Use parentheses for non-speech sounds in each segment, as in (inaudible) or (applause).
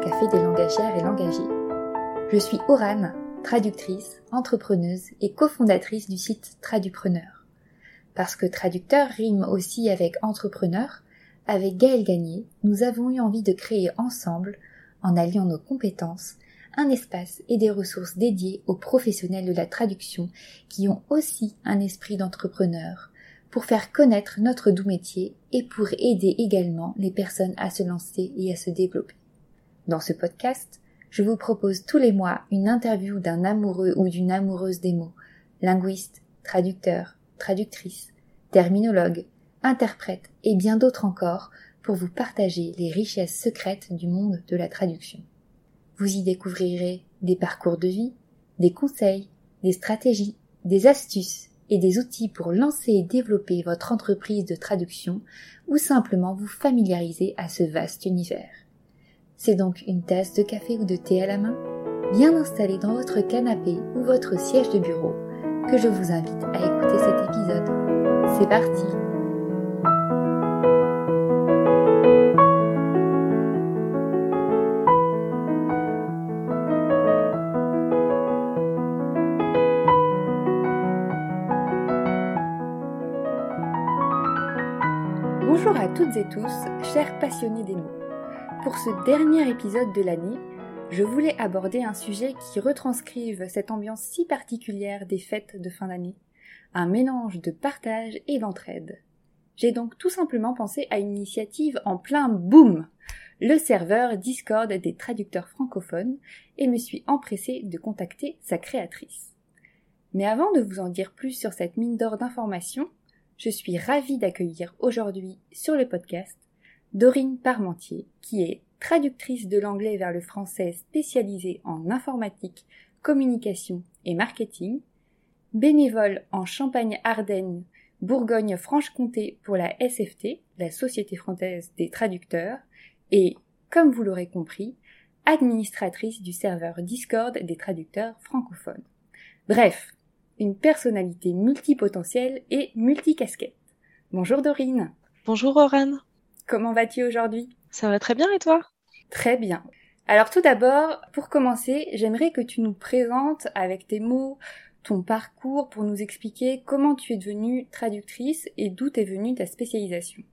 café des langagières et langagiers. Je suis Orane, traductrice, entrepreneuse et cofondatrice du site Tradupreneur. Parce que traducteur rime aussi avec entrepreneur, avec Gaël Gagné, nous avons eu envie de créer ensemble, en alliant nos compétences, un espace et des ressources dédiées aux professionnels de la traduction qui ont aussi un esprit d'entrepreneur, pour faire connaître notre doux métier et pour aider également les personnes à se lancer et à se développer. Dans ce podcast, je vous propose tous les mois une interview d'un amoureux ou d'une amoureuse des mots, linguiste, traducteur, traductrice, terminologue, interprète et bien d'autres encore pour vous partager les richesses secrètes du monde de la traduction. Vous y découvrirez des parcours de vie, des conseils, des stratégies, des astuces et des outils pour lancer et développer votre entreprise de traduction ou simplement vous familiariser à ce vaste univers. C'est donc une tasse de café ou de thé à la main, bien installée dans votre canapé ou votre siège de bureau, que je vous invite à écouter cet épisode. C'est parti Bonjour à toutes et tous, chers passionnés des mots. Pour ce dernier épisode de l'année, je voulais aborder un sujet qui retranscrive cette ambiance si particulière des fêtes de fin d'année, un mélange de partage et d'entraide. J'ai donc tout simplement pensé à une initiative en plein boom, le serveur Discord des traducteurs francophones, et me suis empressée de contacter sa créatrice. Mais avant de vous en dire plus sur cette mine d'or d'informations, je suis ravie d'accueillir aujourd'hui sur le podcast Dorine Parmentier, qui est traductrice de l'anglais vers le français spécialisée en informatique, communication et marketing, bénévole en Champagne-Ardenne, Bourgogne-Franche-Comté pour la SFT, la Société française des traducteurs, et, comme vous l'aurez compris, administratrice du serveur Discord des traducteurs francophones. Bref, une personnalité multipotentielle et multicasquette. Bonjour Dorine. Bonjour Oran. Comment vas-tu aujourd'hui? Ça va très bien et toi? Très bien. Alors tout d'abord, pour commencer, j'aimerais que tu nous présentes avec tes mots ton parcours pour nous expliquer comment tu es devenue traductrice et d'où est venue ta spécialisation.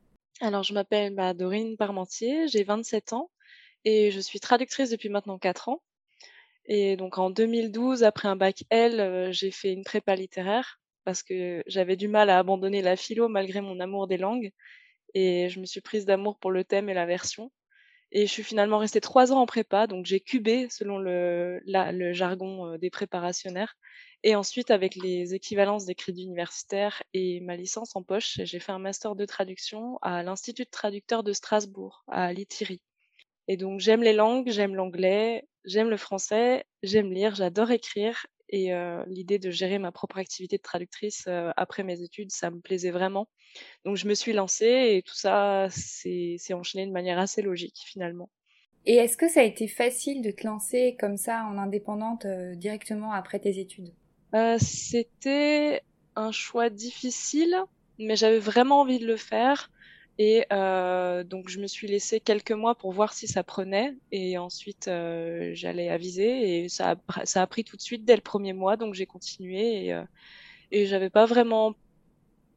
Alors je m'appelle bah, Dorine Parmentier, j'ai 27 ans et je suis traductrice depuis maintenant 4 ans. Et donc en 2012, après un bac L, euh, j'ai fait une prépa littéraire parce que j'avais du mal à abandonner la philo malgré mon amour des langues. Et je me suis prise d'amour pour le thème et la version. Et je suis finalement restée trois ans en prépa, donc j'ai cubé selon le, jargon euh, des préparationnaires. Et ensuite, avec les équivalences des crédits universitaires et ma licence en poche, j'ai fait un master de traduction à l'Institut de traducteurs de Strasbourg, à Lithiri. Et donc j'aime les langues, j'aime l'anglais, j'aime le français, j'aime lire, j'adore écrire. Et euh, l'idée de gérer ma propre activité de traductrice euh, après mes études, ça me plaisait vraiment. Donc je me suis lancée et tout ça s'est enchaîné de manière assez logique finalement. Et est-ce que ça a été facile de te lancer comme ça en indépendante euh, directement après tes études? C'était un choix difficile, mais j'avais vraiment envie de le faire. Et euh, donc je me suis laissé quelques mois pour voir si ça prenait. Et ensuite euh, j'allais aviser. Et ça a, ça a pris tout de suite dès le premier mois. Donc j'ai continué. Et, euh, et j'avais pas vraiment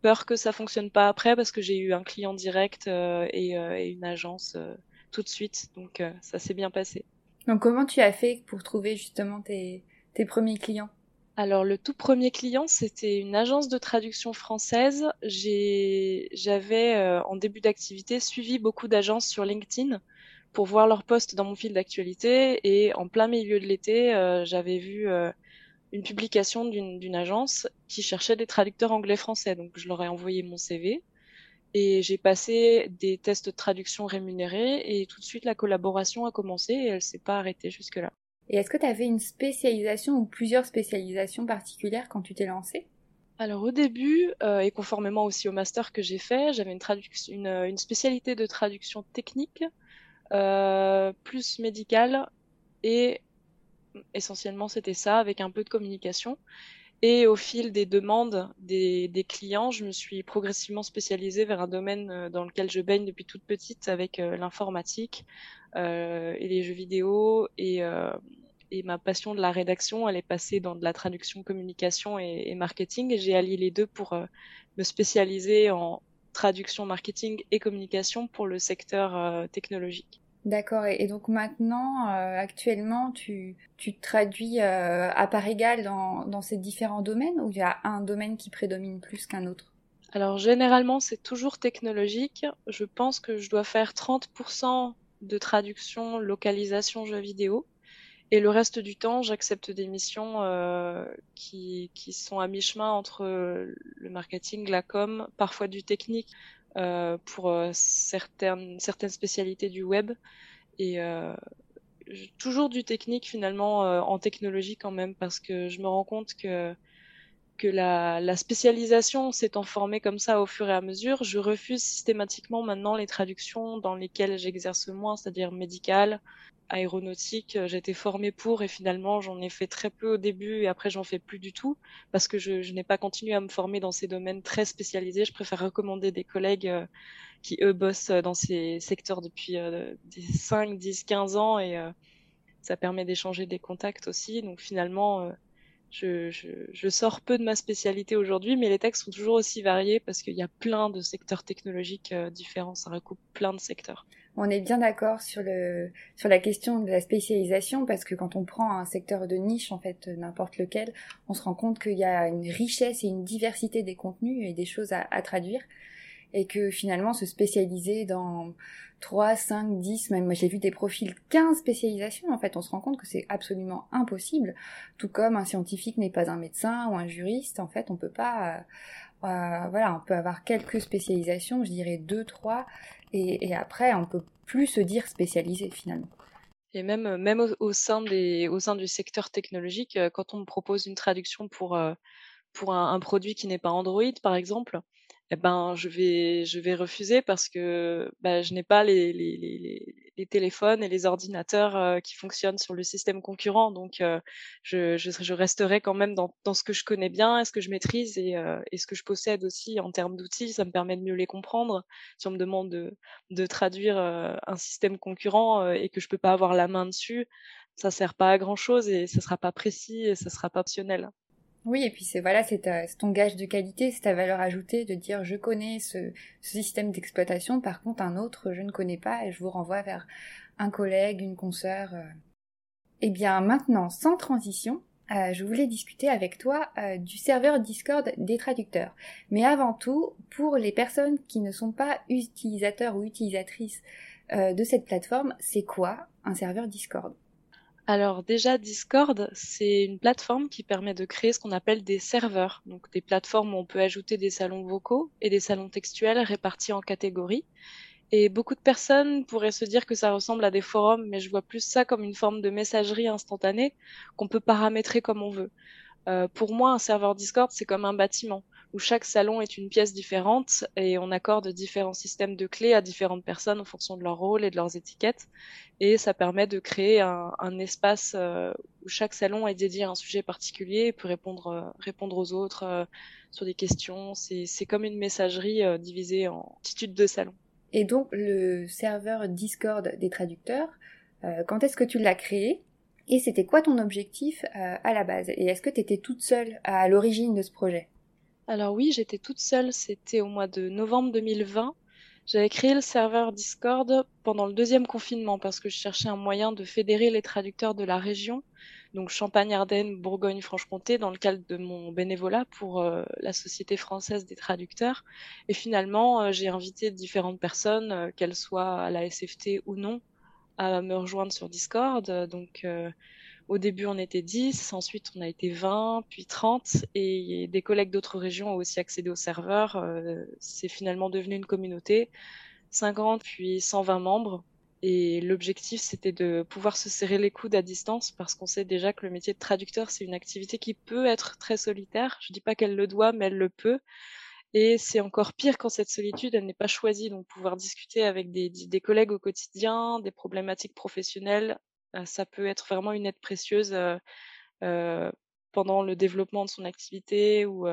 peur que ça fonctionne pas après parce que j'ai eu un client direct euh, et, euh, et, une agence euh, tout de suite. Donc ça s'est bien passé. Donc comment tu as fait pour trouver justement tes, tes premiers clients? Alors le tout premier client, c'était une agence de traduction française. J'avais euh, en début d'activité suivi beaucoup d'agences sur LinkedIn pour voir leurs posts dans mon fil d'actualité et en plein milieu de l'été, euh, j'avais vu euh, une publication d'une agence qui cherchait des traducteurs anglais-français. Donc je leur ai envoyé mon CV et j'ai passé des tests de traduction rémunérés et tout de suite la collaboration a commencé et elle s'est pas arrêtée jusque-là. Et est-ce que tu avais une spécialisation ou plusieurs spécialisations particulières quand tu t'es lancé alors au début, euh, et conformément aussi au master que j'ai fait, j'avais une, spécialité de traduction technique, euh, plus médicale, et essentiellement c'était ça, avec un peu de communication. Et au fil des demandes des, clients, je me suis progressivement spécialisée vers un domaine euh, dans lequel je baigne depuis toute petite avec l'informatique et les jeux vidéo. Et, et, ma passion de la rédaction, elle est passée dans de la traduction, communication et, et marketing. Et j'ai allié les deux pour euh, me spécialiser en traduction, marketing et communication pour le secteur technologique. D'accord. Et, donc maintenant, euh, actuellement, tu, tu traduis euh, à part égale dans, dans ces différents domaines ou il y a un domaine qui prédomine plus qu'un autre? Alors généralement, c'est toujours technologique. Je pense que je dois faire 30% de traduction, localisation, jeux vidéo. Et le reste du temps, j'accepte des missions euh, qui, qui sont à mi-chemin entre le marketing, la com, parfois du technique. Euh, pour euh, certaines, certaines spécialités du web et euh, toujours du technique finalement en technologie quand même parce que je me rends compte que que la, la spécialisation s'étant formée comme ça au fur et à mesure, je refuse systématiquement maintenant les traductions dans lesquelles j'exerce moins, c'est-à-dire médicales, aéronautique, euh, j'étais formée pour et finalement j'en ai fait très peu au début et après j'en fais plus du tout parce que je, n'ai pas continué à me former dans ces domaines très spécialisés. Je préfère recommander des collègues euh, qui eux bossent dans ces secteurs depuis euh, 5, 10, 15 ans et euh, ça permet d'échanger des contacts aussi. Donc finalement, euh, je, sors peu de ma spécialité aujourd'hui, mais les textes sont toujours aussi variés parce qu'il y a plein de secteurs technologiques différents. Ça recoupe plein de secteurs on est bien d'accord sur le sur la question de la spécialisation parce que quand on prend un secteur de niche en fait n'importe lequel, on se rend compte qu'il y a une richesse et une diversité des contenus et des choses à, traduire. Et que finalement se spécialiser dans 3, 5, 10, même moi j'ai vu des profils 15 spécialisations en fait, on se rend compte que c'est absolument impossible, tout comme un scientifique n'est pas un médecin ou un juriste, en fait on peut pas euh, euh, voilà, on peut avoir quelques spécialisations, je dirais deux, trois, et, après, on peut plus se dire spécialisé finalement. Et même, même au, sein des, au sein du secteur technologique, euh, quand on me propose une traduction pour, euh, pour un produit qui n'est pas Android, par exemple, eh ben, je vais, je vais refuser parce que bah, je n'ai pas les, les, les, les, téléphones et les ordinateurs qui fonctionnent sur le système concurrent. Donc, euh, je, je, je, resterai quand même dans, dans, ce que je connais bien et ce que je maîtrise et, euh, et ce que je possède aussi en termes d'outils. Ça me permet de mieux les comprendre. Si on me demande de, de traduire un système concurrent et que je peux pas avoir la main dessus, ça sert pas à grand chose et ça sera pas précis et ça sera pas optionnel. Oui, et puis c'est voilà, c'est ton gage de qualité, c'est ta valeur ajoutée de dire je connais ce, système d'exploitation, par contre un autre je ne connais pas et je vous renvoie vers un collègue, une consoeur. Euh. Eh bien maintenant, sans transition, euh, je voulais discuter avec toi euh, du serveur Discord des traducteurs. Mais avant tout, pour les personnes qui ne sont pas utilisateurs ou utilisatrices de cette plateforme, c'est quoi un serveur Discord? Alors déjà, Discord, c'est une plateforme qui permet de créer ce qu'on appelle des serveurs, donc des plateformes où on peut ajouter des salons vocaux et des salons textuels répartis en catégories. Et beaucoup de personnes pourraient se dire que ça ressemble à des forums, mais je vois plus ça comme une forme de messagerie instantanée qu'on peut paramétrer comme on veut. Euh, pour moi, un serveur Discord, c'est comme un bâtiment où chaque salon est une pièce différente et on accorde différents systèmes de clés à différentes personnes en fonction de leur rôle et de leurs étiquettes. Et ça permet de créer un, espace euh, où chaque salon est dédié à un sujet particulier et peut répondre, euh, répondre aux autres euh, sur des questions. C'est comme une messagerie divisée en multitude de salons. Et donc le serveur Discord des traducteurs, quand est-ce que tu l'as créé et c'était quoi ton objectif à la base? Et est-ce que tu étais toute seule à l'origine de ce projet? Alors oui, j'étais toute seule, c'était au mois de novembre 2020. J'avais créé le serveur Discord pendant le deuxième confinement parce que je cherchais un moyen de fédérer les traducteurs de la région, donc Champagne-Ardenne, Bourgogne-Franche-Comté, dans le cadre de mon bénévolat pour euh, la Société française des traducteurs. Et finalement, euh, j'ai invité différentes personnes, euh, qu'elles soient à la SFT ou non, à me rejoindre sur Discord. Donc au début, on était 10, ensuite on a été 20, puis 30, et des collègues d'autres régions ont aussi accédé au serveur. Euh, c'est finalement devenu une communauté, 50 puis 120 membres. Et l'objectif, c'était de pouvoir se serrer les coudes à distance parce qu'on sait déjà que le métier de traducteur, c'est une activité qui peut être très solitaire. Je dis pas qu'elle le doit, mais elle le peut. Et c'est encore pire quand cette solitude, elle n'est pas choisie. Donc, pouvoir discuter avec des collègues au quotidien, des problématiques professionnelles, ça peut être vraiment une aide précieuse pendant le développement de son activité ou,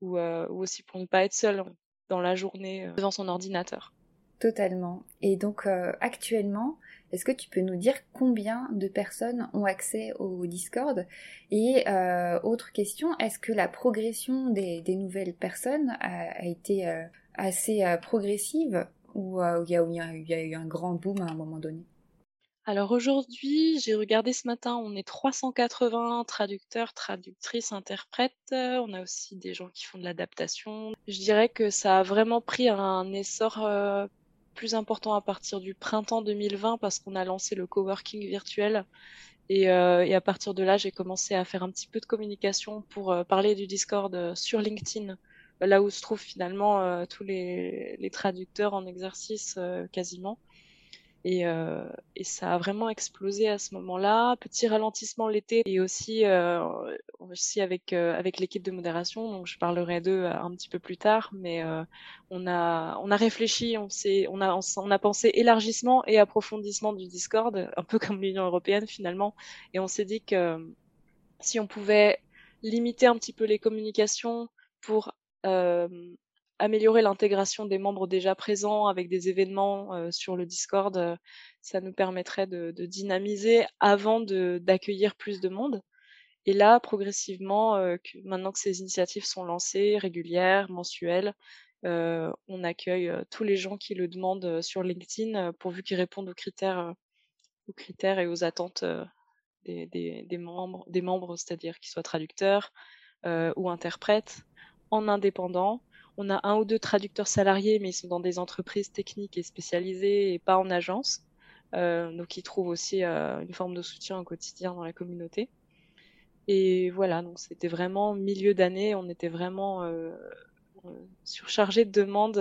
aussi pour ne pas être seul dans la journée devant son ordinateur. Totalement. Et donc actuellement, est-ce que tu peux nous dire combien de personnes ont accès au Discord? Et autre question, est-ce que la progression des, nouvelles personnes a, été assez progressive ou il y, a eu un grand boom à un moment donné? Alors aujourd'hui, j'ai regardé ce matin, on est 380 traducteurs, traductrices, interprètes. On a aussi des gens qui font de l'adaptation. Je dirais que ça a vraiment pris un essor euh, plus important à partir du printemps 2020 parce qu'on a lancé le coworking virtuel. Et, euh, et à partir de là, j'ai commencé à faire un petit peu de communication pour euh, parler du Discord sur LinkedIn, là où se trouvent finalement tous les, les, traducteurs en exercice quasiment. Et, euh, et, ça a vraiment explosé à ce moment-là. Petit ralentissement l'été et aussi, euh, aussi avec, euh, avec l'équipe de modération. Donc je parlerai d'eux un petit peu plus tard, mais euh, on, a, on a réfléchi, on, on, a, on a pensé élargissement et approfondissement du Discord, un peu comme l'Union européenne finalement. Et on s'est dit que si on pouvait limiter un petit peu les communications pour euh, améliorer l'intégration des membres déjà présents avec des événements euh, sur le Discord, euh, ça nous permettrait de, dynamiser avant d'accueillir plus de monde. Et là, progressivement, euh, maintenant que ces initiatives sont lancées, régulières, mensuelles, on accueille tous les gens qui le demandent sur LinkedIn, pourvu qu'ils répondent aux critères, et aux attentes membres, des membres c'est-à-dire qu'ils soient traducteurs ou interprètes, en indépendant, on a un ou deux traducteurs salariés, mais ils sont dans des entreprises techniques et spécialisées et pas en agence. Euh, donc ils trouvent aussi euh, une forme de soutien au quotidien dans la communauté. Et voilà, donc c'était vraiment milieu d'année, on était vraiment euh, surchargé de demandes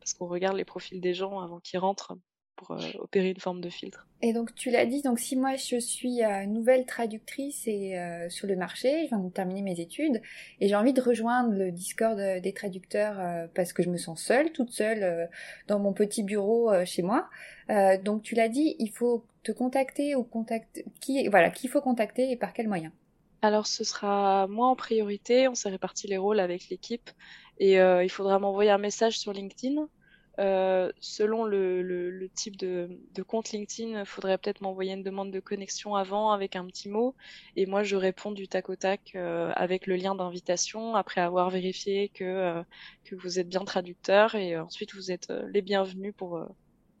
parce qu'on regarde les profils des gens avant qu'ils rentrent pour euh, opérer une forme de filtre. Et donc tu l'as dit, donc si moi je suis euh, nouvelle traductrice et euh, sur le marché, je viens de terminer mes études et j'ai envie de rejoindre le Discord des traducteurs parce que je me sens seule, toute seule dans mon petit bureau chez moi. donc tu l'as dit, il faut te contacter ou contacter qui voilà, qu'il faut contacter et par quel moyen alors ce sera moi en priorité, on s'est réparti les rôles avec l'équipe et il faudra m'envoyer un message sur LinkedIn euh, selon le, le, type de, de, compte LinkedIn, il faudrait peut-être m'envoyer une demande de connexion avant avec un petit mot. Et moi, je réponds du tac au tac euh, avec le lien d'invitation après avoir vérifié que, euh, que vous êtes bien traducteur. Et ensuite, vous êtes les bienvenus pour,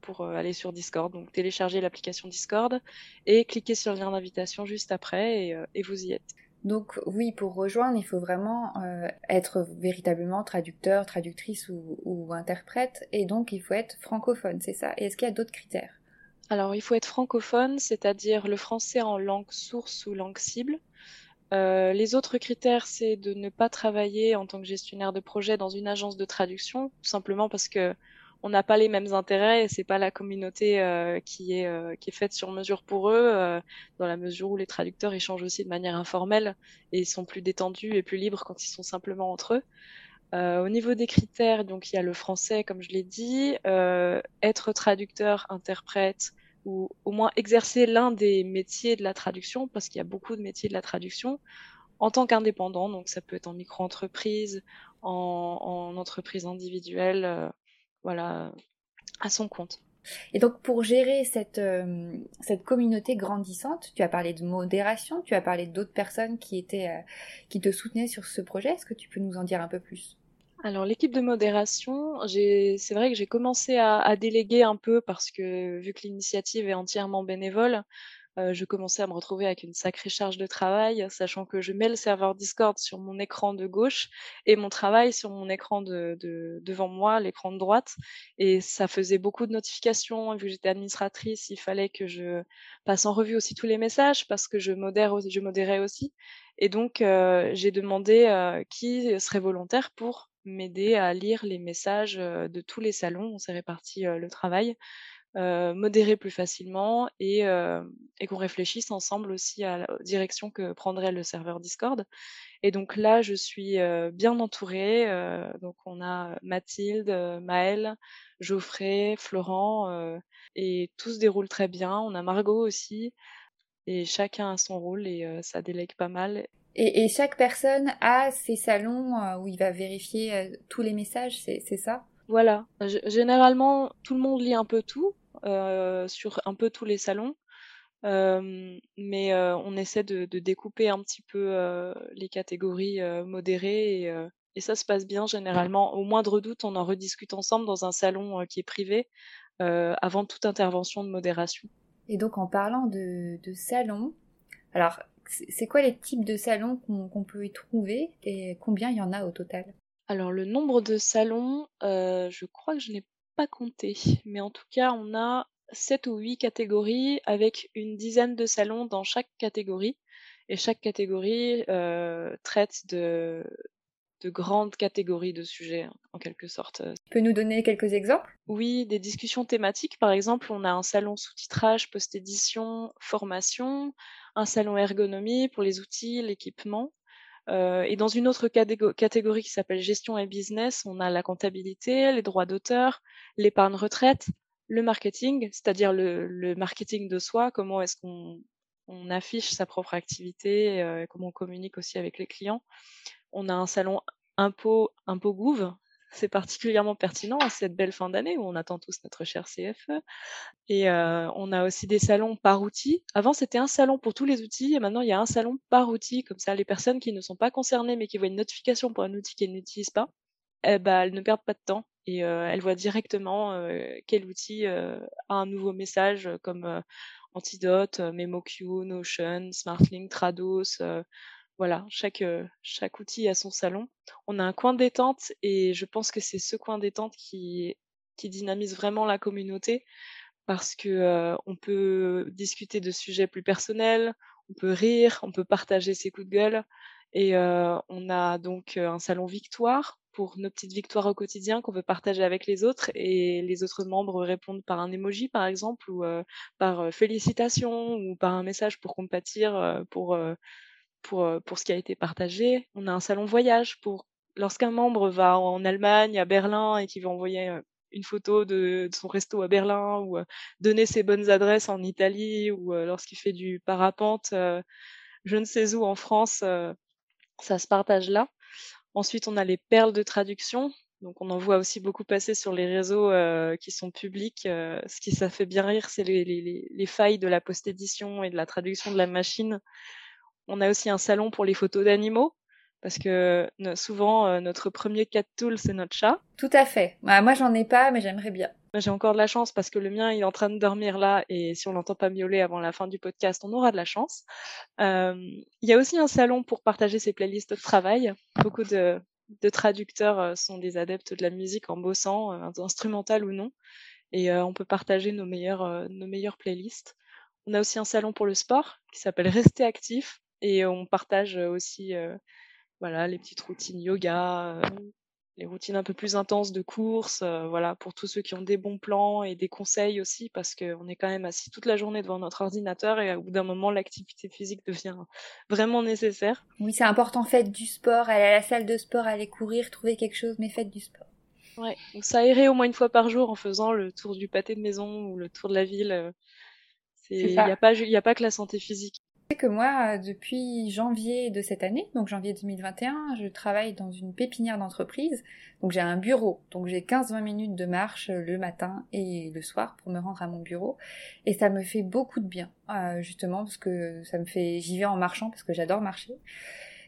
pour aller sur Discord. Donc, téléchargez l'application Discord et cliquez sur le lien d'invitation juste après et, et vous y êtes. Donc oui, pour rejoindre, il faut vraiment euh, être véritablement traducteur, traductrice ou, interprète, et donc il faut être francophone, c'est ça? Et est-ce qu'il y a d'autres critères? Alors il faut être francophone, c'est-à-dire le français en langue source ou langue cible. Euh, les autres critères, c'est de ne pas travailler en tant que gestionnaire de projet dans une agence de traduction, tout simplement parce que on n'a pas les mêmes intérêts et c'est pas la communauté euh, qui est euh, qui est faite sur mesure pour eux euh, dans la mesure où les traducteurs échangent aussi de manière informelle et sont plus détendus et plus libres quand ils sont simplement entre eux. au niveau des critères, donc il y a le français comme je l'ai dit, être traducteur, interprète ou au moins exercer l'un des métiers de la traduction parce qu'il y a beaucoup de métiers de la traduction en tant qu'indépendant, donc ça peut être en micro-entreprise, en, en entreprise individuelle voilà, à son compte. Et donc pour gérer cette, euh, cette communauté grandissante, tu as parlé de modération, tu as parlé d'autres personnes qui étaient euh, qui te soutenaient sur ce projet. Est-ce que tu peux nous en dire un peu plus? Alors l'équipe de modération, c'est vrai que j'ai commencé à, à, déléguer un peu parce que vu que l'initiative est entièrement bénévole, euh, je commençais à me retrouver avec une sacrée charge de travail, sachant que je mets le serveur Discord sur mon écran de gauche et mon travail sur mon écran de, de devant moi, l'écran de droite. Et ça faisait beaucoup de notifications. Vu que j'étais administratrice, il fallait que je passe en revue aussi tous les messages parce que je modère, je modérais aussi. Et donc, euh, j'ai demandé euh, qui serait volontaire pour m'aider à lire les messages de tous les salons. On s'est réparti le travail. Euh, modérer plus facilement et, euh, et qu'on réfléchisse ensemble aussi à la direction que prendrait le serveur Discord. Et donc là, je suis euh, bien entourée. donc on a Mathilde, Maëlle, Geoffrey, Florent, et tout se déroule très bien. On a Margot aussi, et chacun a son rôle et ça délègue pas mal. Et, chaque personne a ses salons où il va vérifier tous les messages, c'est ça? Voilà. généralement, tout le monde lit un peu tout sur un peu tous les salons. mais on essaie de, découper un petit peu les catégories modérées et, et, ça se passe bien généralement. Au moindre doute, on en rediscute ensemble dans un salon qui est privé avant toute intervention de modération. Et donc en parlant de, de salons, alors c'est quoi les types de salons qu'on peut y trouver et combien il y en a au total? Alors le nombre de salons, euh, je crois que je n'ai pas compté, mais en tout cas on a 7 ou 8 catégories avec une dizaine de salons dans chaque catégorie. Et chaque catégorie euh, traite de, de grandes catégories de sujets, en quelque sorte. Tu peux nous donner quelques exemples? Oui, des discussions thématiques. Par exemple, on a un salon sous-titrage, post-édition, formation, un salon ergonomie pour les outils, l'équipement. Euh, et dans une autre catégorie qui s'appelle gestion et business, on a la comptabilité, les droits d'auteur, l'épargne retraite, le marketing, c'est-à-dire le, marketing de soi, comment est-ce qu'on on affiche sa propre activité, euh, comment on communique aussi avec les clients. On a un salon impôt, impôt gouv, c'est particulièrement pertinent à cette belle fin d'année où on attend tous notre cher CFE. Et euh, on a aussi des salons par outil. Avant, c'était un salon pour tous les outils et maintenant, il y a un salon par outil. Comme ça, les personnes qui ne sont pas concernées mais qui voient une notification pour un outil qu'elles n'utilisent pas, eh ben, elles ne perdent pas de temps et euh, elles voient directement euh, quel outil a un nouveau message comme Antidote, MemoQ, Notion, SmartLink, Trados, voilà, chaque, euh, chaque outil a son salon. On a un coin détente et je pense que c'est ce coin détente qui, qui dynamise vraiment la communauté parce que euh, on peut discuter de sujets plus personnels, on peut rire, on peut partager ses coups de gueule et euh, on a donc un salon victoire pour nos petites victoires au quotidien qu'on veut partager avec les autres et les autres membres répondent par un emoji par exemple ou par félicitations ou par un message pour compatir pour pour, pour ce qui a été partagé. On a un salon voyage pour lorsqu'un membre va en Allemagne, à Berlin et qui veut envoyer une photo de, son resto à Berlin ou donner ses bonnes adresses en Italie ou lorsqu'il fait du parapente, je ne sais où en France, ça se partage là. Ensuite, on a les perles de traduction. Donc, on en voit aussi beaucoup passer sur les réseaux qui sont publics. ce qui ça fait bien rire, c'est les, les, les, failles de la post-édition et de la traduction de la machine on a aussi un salon pour les photos d'animaux parce que souvent euh, notre premier cat tool c'est notre chat. Tout à fait. Bah, moi j'en ai pas mais j'aimerais bien. J'ai encore de la chance parce que le mien il est en train de dormir là et si on l'entend pas miauler avant la fin du podcast on aura de la chance. Euh, il y a aussi un salon pour partager ses playlists de travail. Beaucoup de, traducteurs euh, sont des adeptes de la musique en bossant, instrumental ou non, et on peut partager nos meilleures, nos meilleures playlists. On a aussi un salon pour le sport qui s'appelle Rester actif et on partage aussi voilà, les petites routines yoga, les routines un peu plus intenses de course, voilà, pour tous ceux qui ont des bons plans et des conseils aussi, parce qu'on est quand même assis toute la journée devant notre ordinateur et au bout d'un moment, l'activité physique devient vraiment nécessaire. Oui, c'est important, faites du sport, aller à la salle de sport, aller courir, trouver quelque chose, mais faites du sport. Ouais, donc irait au moins une fois par jour en faisant le tour du pâté de maison ou le tour de la ville. Il n'y a, pas, a pas que la santé physique que moi, depuis janvier de cette année, donc janvier 2021, je travaille dans une pépinière d'entreprise. Donc j'ai un bureau, donc j'ai 15-20 minutes de marche le matin et le soir pour me rendre à mon bureau. Et ça me fait beaucoup de bien, euh, justement, parce que ça me fait... J'y vais en marchant parce que j'adore marcher.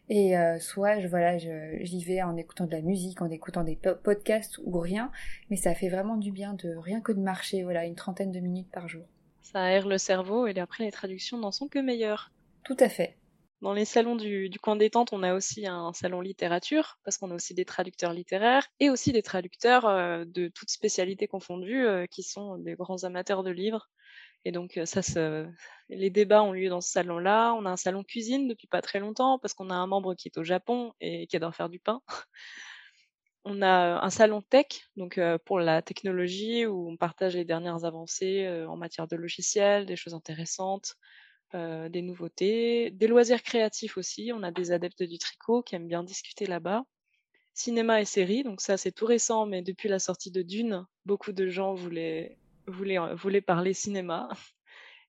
Et euh, soit je, voilà, j'y vais en écoutant de la musique, en écoutant des podcasts ou rien, mais ça fait vraiment du bien de rien que de marcher, voilà, une trentaine de minutes par jour. Ça aère le cerveau et après les traductions n'en sont que meilleures. Tout à fait. Dans les salons du, coin détente, on a aussi un salon littérature, parce qu'on a aussi des traducteurs littéraires et aussi des traducteurs euh, de toutes spécialités confondues, euh, qui sont des grands amateurs de livres. Et donc, euh, ça, les débats ont lieu dans ce salon-là. On a un salon cuisine depuis pas très longtemps, parce qu'on a un membre qui est au Japon et qui adore faire du pain. (laughs) on a un salon tech, donc pour la technologie, où on partage les dernières avancées en matière de logiciels, des choses intéressantes, euh, des nouveautés, des loisirs créatifs aussi. On a des adeptes du tricot qui aiment bien discuter là-bas. Cinéma et séries, donc ça c'est tout récent, mais depuis la sortie de Dune, beaucoup de gens voulaient, voulaient, voulaient parler cinéma. (laughs)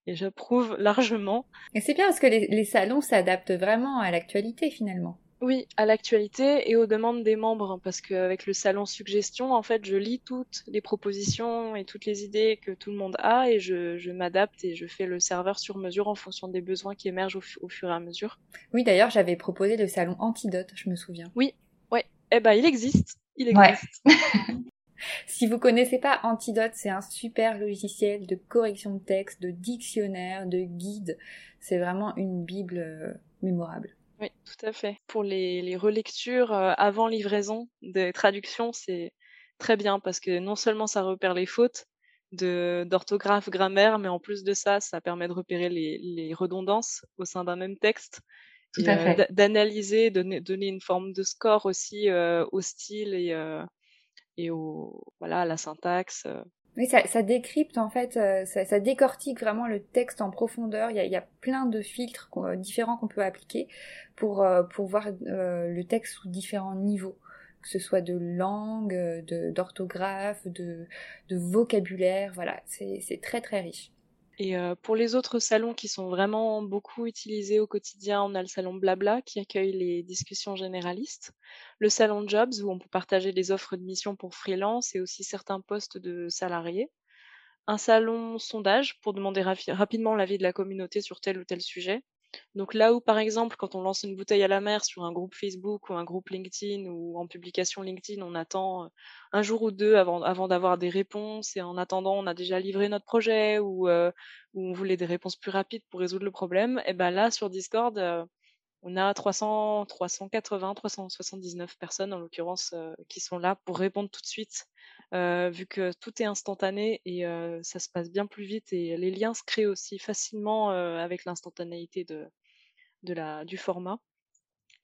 et j'approuve largement. Et c'est bien parce que les, salons s'adaptent vraiment à l'actualité finalement. Oui, à l'actualité et aux demandes des membres, hein, parce qu'avec le salon suggestion, en fait, je lis toutes les propositions et toutes les idées que tout le monde a et je, m'adapte et je fais le serveur sur mesure en fonction des besoins qui émergent au, fur et à mesure. Oui, d'ailleurs, j'avais proposé le salon Antidote, je me souviens. Oui, ouais. Eh ben, il existe. Il existe. (laughs) Si vous connaissez pas Antidote, c'est un super logiciel de correction de texte, de dictionnaire, de guide. C'est vraiment une bible euh, mémorable. Oui, tout à fait. Pour les, relectures euh, avant livraison des traductions, c'est très bien parce que non seulement ça repère les fautes d'orthographe, grammaire, mais en plus de ça, ça permet de repérer les, redondances au sein d'un même texte. Euh, d'analyser, donner, donner une forme de score aussi au style et, et au, voilà, à la syntaxe. Euh. Oui, ça, décrypte en fait, euh, ça, décortique vraiment le texte en profondeur. Il y a, plein de filtres euh, différents qu'on peut appliquer pour, pour voir le texte sous différents niveaux, que ce soit de langue, d'orthographe, de, de, vocabulaire. Voilà, c'est très très riche. Et pour les autres salons qui sont vraiment beaucoup utilisés au quotidien, on a le salon Blabla qui accueille les discussions généralistes, le salon Jobs où on peut partager les offres de mission pour freelance et aussi certains postes de salariés, un salon sondage pour demander rapidement l'avis de la communauté sur tel ou tel sujet, donc là où, par exemple, quand on lance une bouteille à la mer sur un groupe Facebook ou un groupe LinkedIn ou en publication LinkedIn, on attend euh, un jour ou deux avant, d'avoir des réponses et en attendant, on a déjà livré notre projet ou, euh, on voulait des réponses plus rapides pour résoudre le problème, et ben là, sur Discord, euh, on a 300, 380, 379 personnes en l'occurrence qui sont là pour répondre tout de suite, vu que tout est instantané et ça se passe bien plus vite et les liens se créent aussi facilement avec l'instantanéité de, du format.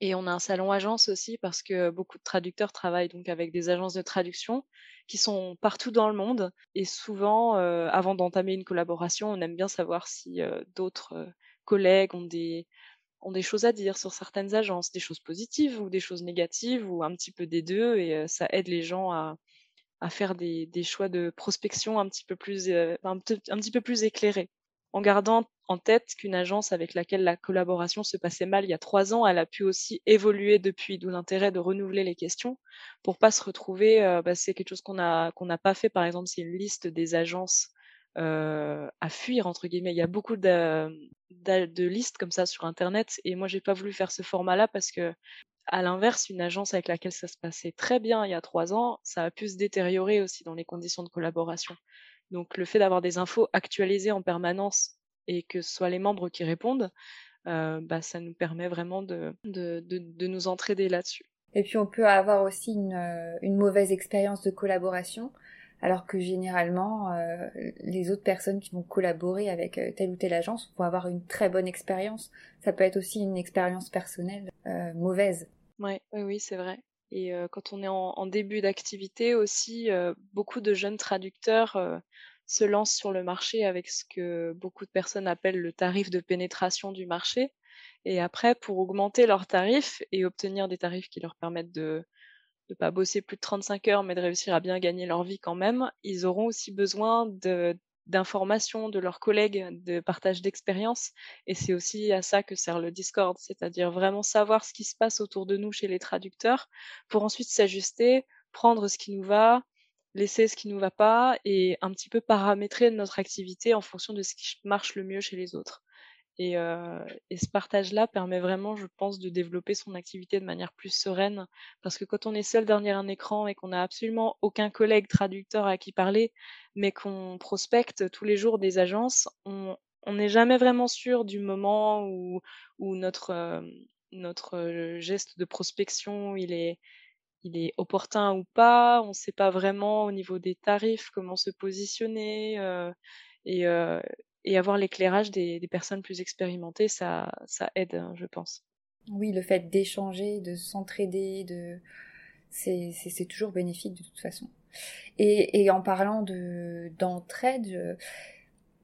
Et on a un salon agence aussi parce que beaucoup de traducteurs travaillent donc avec des agences de traduction qui sont partout dans le monde. Et souvent, avant d'entamer une collaboration, on aime bien savoir si d'autres collègues ont des, ont des choses à dire sur certaines agences, des choses positives ou des choses négatives ou un petit peu des deux et ça aide les gens à, à faire des, des, choix de prospection un petit peu plus, un, petit peu plus éclairés. En gardant en tête qu'une agence avec laquelle la collaboration se passait mal il y a trois ans, elle a pu aussi évoluer depuis, d'où l'intérêt de renouveler les questions pour pas se retrouver. bah, c'est quelque chose qu'on a qu'on n'a pas fait. Par exemple, c'est une liste des agences euh, à fuir entre guillemets. Il y a beaucoup de, listes comme ça sur internet et moi j'ai pas voulu faire ce format-là parce que à l'inverse, une agence avec laquelle ça se passait très bien il y a trois ans, ça a pu se détériorer aussi dans les conditions de collaboration. Donc le fait d'avoir des infos actualisées en permanence et que ce soit les membres qui répondent, euh, bah, ça nous permet vraiment de, de, de, de nous entraider là-dessus. Et puis on peut avoir aussi une, une mauvaise expérience de collaboration alors que généralement euh, les autres personnes qui vont collaborer avec euh, telle ou telle agence vont avoir une très bonne expérience. Ça peut être aussi une expérience personnelle euh, mauvaise. Oui, oui, c'est vrai. Et quand on est en, début d'activité aussi, beaucoup de jeunes traducteurs se lancent sur le marché avec ce que beaucoup de personnes appellent le tarif de pénétration du marché. Et après, pour augmenter leurs tarifs et obtenir des tarifs qui leur permettent de, de pas bosser plus de 35 heures, mais de réussir à bien gagner leur vie quand même, ils auront aussi besoin de d'informations de leurs collègues, de partage d'expériences. Et c'est aussi à ça que sert le Discord, c'est-à-dire vraiment savoir ce qui se passe autour de nous chez les traducteurs pour ensuite s'ajuster, prendre ce qui nous va, laisser ce qui nous va pas et un petit peu paramétrer notre activité en fonction de ce qui marche le mieux chez les autres. Et, ce partage-là permet vraiment, je pense, de développer son activité de manière plus sereine. Parce que quand on est seul derrière un écran et qu'on n'a absolument aucun collègue traducteur à qui parler, mais qu'on prospecte tous les jours des agences, on n'est jamais vraiment sûr du moment où, notre, geste de prospection il est opportun ou pas. On ne sait pas vraiment au niveau des tarifs comment se positionner. et, et avoir l'éclairage des, personnes plus expérimentées, ça, ça aide, hein, je pense. Oui, le fait d'échanger, de s'entraider, de c'est toujours bénéfique de toute façon. Et, et en parlant de d'entraide,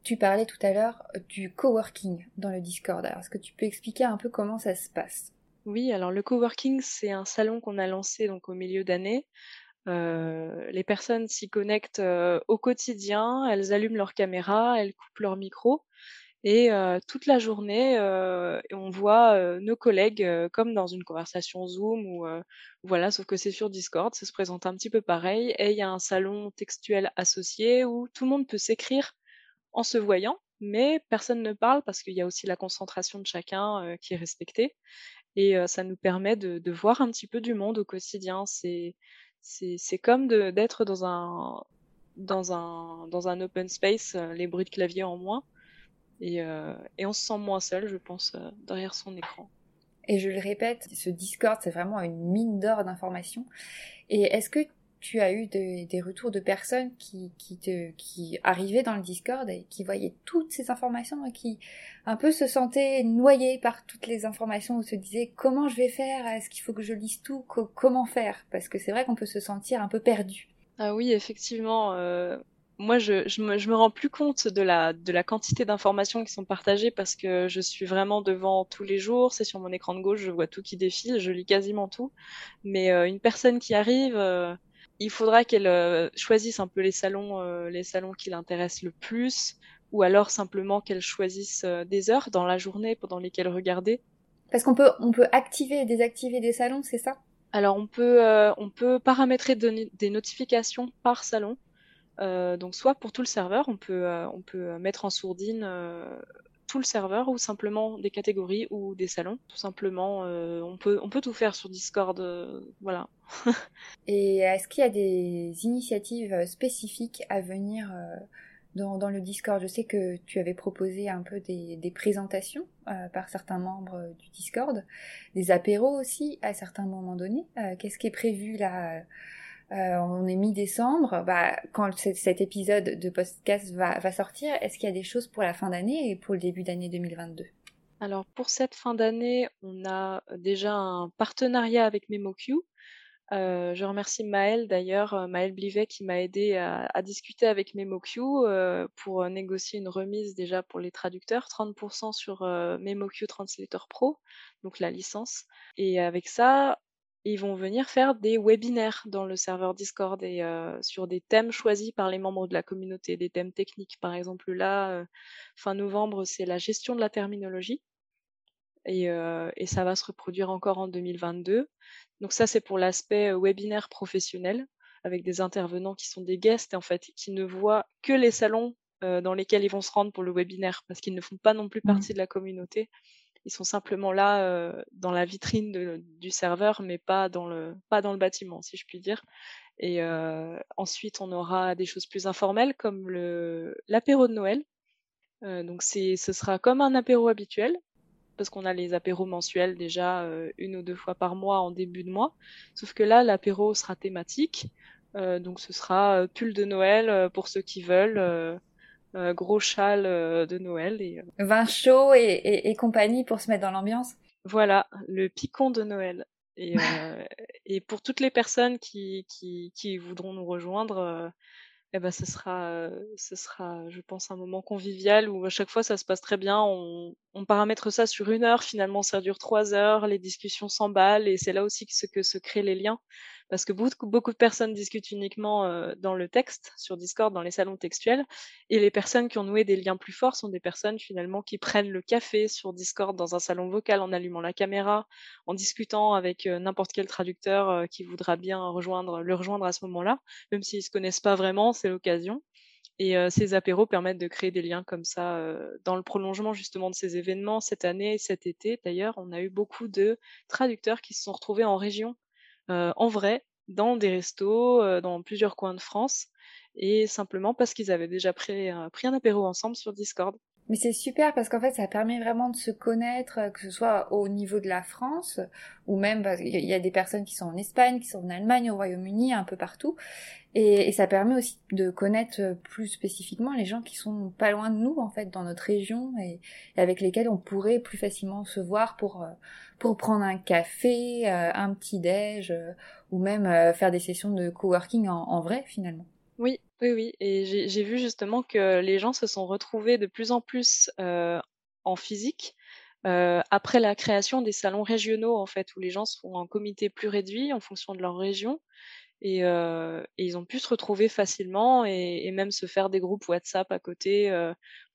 tu parlais tout à l'heure du coworking dans le Discord. Alors, est-ce que tu peux expliquer un peu comment ça se passe? Oui, alors le coworking, c'est un salon qu'on a lancé donc au milieu d'année les personnes s'y connectent au quotidien, elles allument leur caméra, elles coupent leur micro Et toute la journée, on voit nos collègues comme dans une conversation Zoom ou voilà, sauf que c'est sur Discord, ça se présente un petit peu pareil. Et il y a un salon textuel associé où tout le monde peut s'écrire en se voyant, mais personne ne parle parce qu'il y a aussi la concentration de chacun qui est respectée. Et ça nous permet de, de, voir un petit peu du monde au quotidien. C'est c'est comme d'être dans un dans un dans un open space, les bruits de clavier en moins. Et, et on se sent moins seul, je pense, derrière son écran. Et je le répète, ce Discord, c'est vraiment une mine d'or d'informations. Et est-ce que tu as eu des retours de personnes qui, qui, arrivaient dans le Discord et qui voyaient toutes ces informations et qui un peu se sentaient noyées par toutes les informations ou se disaient comment je vais faire, est-ce qu'il faut que je lise tout, comment faire? Parce que c'est vrai qu'on peut se sentir un peu perdu. Ah oui, effectivement. Euh, moi, je, je me rends plus compte de la, de la quantité d'informations qui sont partagées parce que je suis vraiment devant tous les jours. C'est sur mon écran de gauche, je vois tout qui défile, je lis quasiment tout. Mais euh, une personne qui arrive, euh, il faudra qu'elle euh, choisisse un peu les salons, euh, les salons qui l'intéressent le plus, ou alors simplement qu'elle choisisse euh, des heures dans la journée pendant lesquelles regarder. Parce qu'on peut, on peut activer et désactiver des salons, c'est ça? Alors on peut, on peut paramétrer des notifications par salon. donc soit pour tout le serveur, on peut, on peut mettre en sourdine tout le serveur ou simplement des catégories ou des salons. Tout simplement, euh, on, peut, on peut tout faire sur Discord. Euh, voilà. (laughs) Et est-ce qu'il y a des initiatives spécifiques à venir euh, dans, dans, le Discord? Je sais que tu avais proposé un peu des présentations par certains membres du Discord, des apéros aussi à certains moments donnés. Qu'est-ce qui est prévu là? Euh, on est mi-décembre. Bah, quand cet épisode de podcast va, va sortir, est-ce qu'il y a des choses pour la fin d'année et pour le début d'année 2022 Alors pour cette fin d'année, on a déjà un partenariat avec MemoQ. Euh, je remercie Maël d'ailleurs, euh, Maël Blivet qui m'a aidé à, discuter avec MemoQ pour négocier une remise déjà pour les traducteurs, 30% sur MemoQ Translator Pro, donc la licence. Et avec ça, ils vont venir faire des webinaires dans le serveur Discord et euh, sur des thèmes choisis par les membres de la communauté, des thèmes techniques. Par exemple, là, euh, fin novembre, c'est la gestion de la terminologie. Et, euh, et, ça va se reproduire encore en 2022. Donc ça, c'est pour l'aspect webinaire professionnel, avec des intervenants qui sont des guests, en fait, qui ne voient que les salons dans lesquels ils vont se rendre pour le webinaire, parce qu'ils ne font pas non plus mmh. partie de la communauté ils sont simplement là euh, dans la vitrine du serveur, mais pas dans le pas dans le bâtiment, si je puis dire. Et euh, ensuite, on aura des choses plus informelles comme l'apéro de Noël. Euh, donc c'est ce sera comme un apéro habituel parce qu'on a les apéros mensuels déjà une ou deux fois par mois en début de mois. Sauf que là, l'apéro sera thématique. donc ce sera pull de Noël pour ceux qui veulent euh, gros châle euh, de Noël. Et, euh, Vin chaud et, et, compagnie pour se mettre dans l'ambiance. Voilà, le picon de Noël. Et, (laughs) et pour toutes les personnes qui, qui, qui voudront nous rejoindre, eh ben, ce sera, ce sera, je pense, un moment convivial où à chaque fois ça se passe très bien. On, on paramètre ça sur une heure, finalement ça dure trois heures, les discussions s'emballent et c'est là aussi que, que se créent les liens parce que beaucoup, de personnes discutent uniquement euh, dans le texte, sur Discord, dans les salons textuels, et les personnes qui ont noué des liens plus forts sont des personnes finalement qui prennent le café sur Discord dans un salon vocal en allumant la caméra, en discutant avec euh, n'importe quel traducteur euh, qui voudra bien rejoindre, le rejoindre à ce moment-là, même s'ils se connaissent pas vraiment, c'est l'occasion. Et ces apéros permettent de créer des liens comme ça dans le prolongement justement de ces événements. Cette année, cet été d'ailleurs, on a eu beaucoup de traducteurs qui se sont retrouvés en région en vrai dans des restos, euh, dans plusieurs coins de France, et simplement parce qu'ils avaient déjà pris, pris un apéro ensemble sur Discord. Mais c'est super parce qu'en fait, ça permet vraiment de se connaître, que ce soit au niveau de la France, ou même qu'il y a des personnes qui sont en Espagne, qui sont en Allemagne, au Royaume-Uni, un peu partout. Et, ça permet aussi de connaître plus spécifiquement les gens qui sont pas loin de nous, en fait, dans notre région, et, avec lesquels on pourrait plus facilement se voir pour, euh, pour prendre un café, euh, un petit déj, euh, ou même faire des sessions de coworking en vrai, finalement. Oui, oui, oui. Et j'ai vu justement que les gens se sont retrouvés de plus en plus euh, en physique euh, après la création des salons régionaux, en fait, où les gens sont en comité plus réduit en fonction de leur région. Et, euh, ils ont pu se retrouver facilement et, même se faire des groupes WhatsApp à côté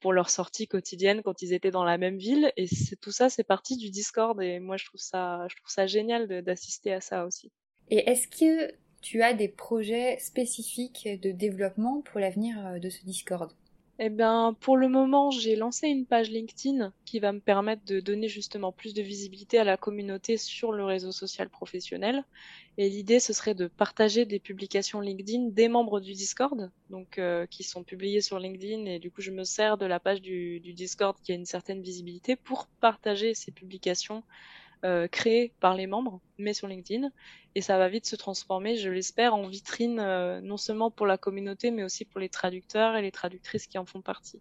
pour leur sortie quotidienne quand ils étaient dans la même ville. Et tout ça, c'est parti du Discord. Et moi, je trouve ça, je trouve ça génial d'assister à ça aussi. Et est-ce que tu as des projets spécifiques de développement pour l'avenir euh, de ce Discord? Eh bien, pour le moment, j'ai lancé une page LinkedIn qui va me permettre de donner justement plus de visibilité à la communauté sur le réseau social professionnel. Et l'idée, ce serait de partager des publications LinkedIn des membres du Discord, donc euh, qui sont publiées sur LinkedIn. Et du coup, je me sers de la page du, du Discord qui a une certaine visibilité pour partager ces publications euh, créé par les membres, mais sur LinkedIn. Et ça va vite se transformer, je l'espère, en vitrine euh, non seulement pour la communauté, mais aussi pour les traducteurs et les traductrices qui en font partie.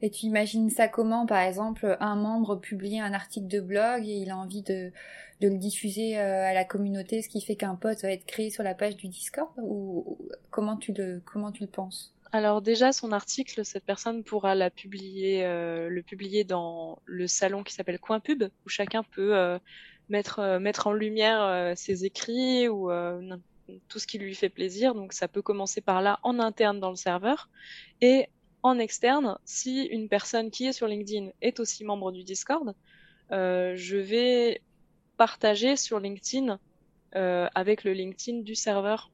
Et tu imagines ça comment Par exemple, un membre publie un article de blog et il a envie de, de le diffuser euh, à la communauté, ce qui fait qu'un pote va être créé sur la page du Discord? Ou comment tu le, comment tu le penses? Alors déjà, son article, cette personne pourra la publier, euh, le publier dans le salon qui s'appelle Coin Pub, où chacun peut euh, mettre, euh, mettre en lumière ses écrits ou tout ce qui lui fait plaisir. Donc ça peut commencer par là en interne dans le serveur. Et en externe, si une personne qui est sur LinkedIn est aussi membre du Discord, je vais partager sur LinkedIn avec le LinkedIn du serveur